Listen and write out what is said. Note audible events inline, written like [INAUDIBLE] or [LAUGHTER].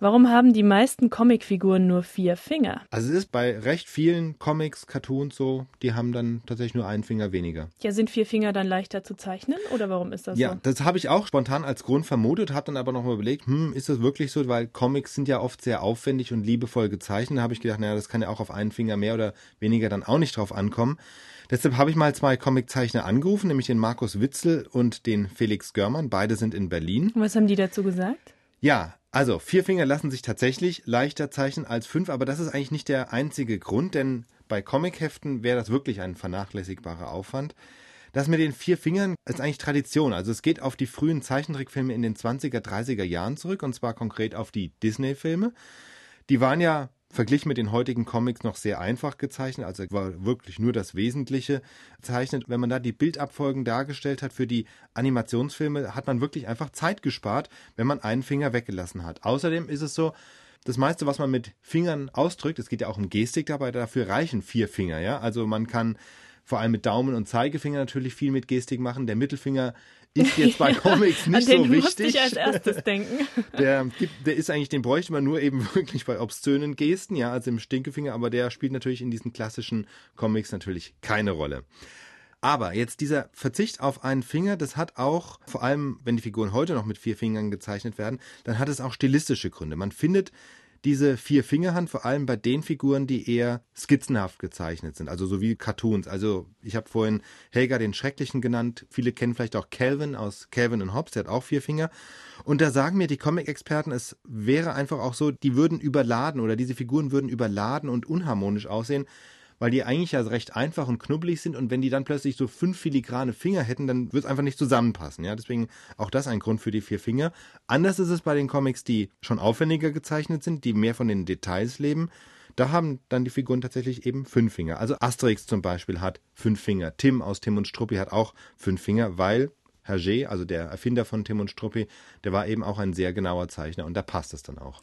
Warum haben die meisten Comicfiguren nur vier Finger? Also es ist bei recht vielen Comics, Cartoons so, die haben dann tatsächlich nur einen Finger weniger. Ja, sind vier Finger dann leichter zu zeichnen oder warum ist das ja, so? Ja, das habe ich auch spontan als Grund vermutet, habe dann aber noch mal überlegt, hm, ist das wirklich so, weil Comics sind ja oft sehr aufwendig und liebevoll gezeichnet. Da habe ich gedacht, naja, das kann ja auch auf einen Finger mehr oder weniger dann auch nicht drauf ankommen. Deshalb habe ich mal zwei Comiczeichner angerufen, nämlich den Markus Witzel und den Felix Görmann. Beide sind in Berlin. Und was haben die dazu gesagt? Ja, also vier Finger lassen sich tatsächlich leichter zeichnen als fünf, aber das ist eigentlich nicht der einzige Grund, denn bei Comicheften wäre das wirklich ein vernachlässigbarer Aufwand. Das mit den vier Fingern ist eigentlich Tradition. Also es geht auf die frühen Zeichentrickfilme in den 20er, 30er Jahren zurück und zwar konkret auf die Disney-Filme. Die waren ja verglichen mit den heutigen Comics noch sehr einfach gezeichnet, also war wirklich nur das Wesentliche gezeichnet. Wenn man da die Bildabfolgen dargestellt hat für die Animationsfilme, hat man wirklich einfach Zeit gespart, wenn man einen Finger weggelassen hat. Außerdem ist es so, das meiste, was man mit Fingern ausdrückt, es geht ja auch um Gestik dabei, dafür reichen vier Finger, ja. Also man kann vor allem mit Daumen und Zeigefinger natürlich viel mit Gestik machen. Der Mittelfinger ist [LAUGHS] jetzt bei Comics nicht so wichtig. Musste ich als erstes denken. [LAUGHS] Der, gibt, der ist eigentlich, den bräuchte man nur eben [LAUGHS] wirklich bei obszönen Gesten, ja, also im Stinkefinger, aber der spielt natürlich in diesen klassischen Comics natürlich keine Rolle. Aber jetzt dieser Verzicht auf einen Finger, das hat auch, vor allem wenn die Figuren heute noch mit vier Fingern gezeichnet werden, dann hat es auch stilistische Gründe. Man findet diese Vier-Fingerhand vor allem bei den Figuren, die eher skizzenhaft gezeichnet sind, also so wie Cartoons. Also ich habe vorhin Helga den Schrecklichen genannt. Viele kennen vielleicht auch Calvin aus Calvin und Hobbes, der hat auch vier Finger. Und da sagen mir die Comic-Experten, es wäre einfach auch so, die würden überladen oder diese Figuren würden überladen und unharmonisch aussehen, weil die eigentlich ja recht einfach und knubbelig sind und wenn die dann plötzlich so fünf filigrane Finger hätten, dann wird es einfach nicht zusammenpassen. Ja, deswegen auch das ein Grund für die vier Finger. Anders ist es bei den Comics, die schon aufwendiger gezeichnet sind, die mehr von den Details leben. Da haben dann die Figuren tatsächlich eben fünf Finger. Also Asterix zum Beispiel hat fünf Finger. Tim aus Tim und Struppi hat auch fünf Finger, weil Hergé, also der Erfinder von Tim und Struppi, der war eben auch ein sehr genauer Zeichner und da passt es dann auch.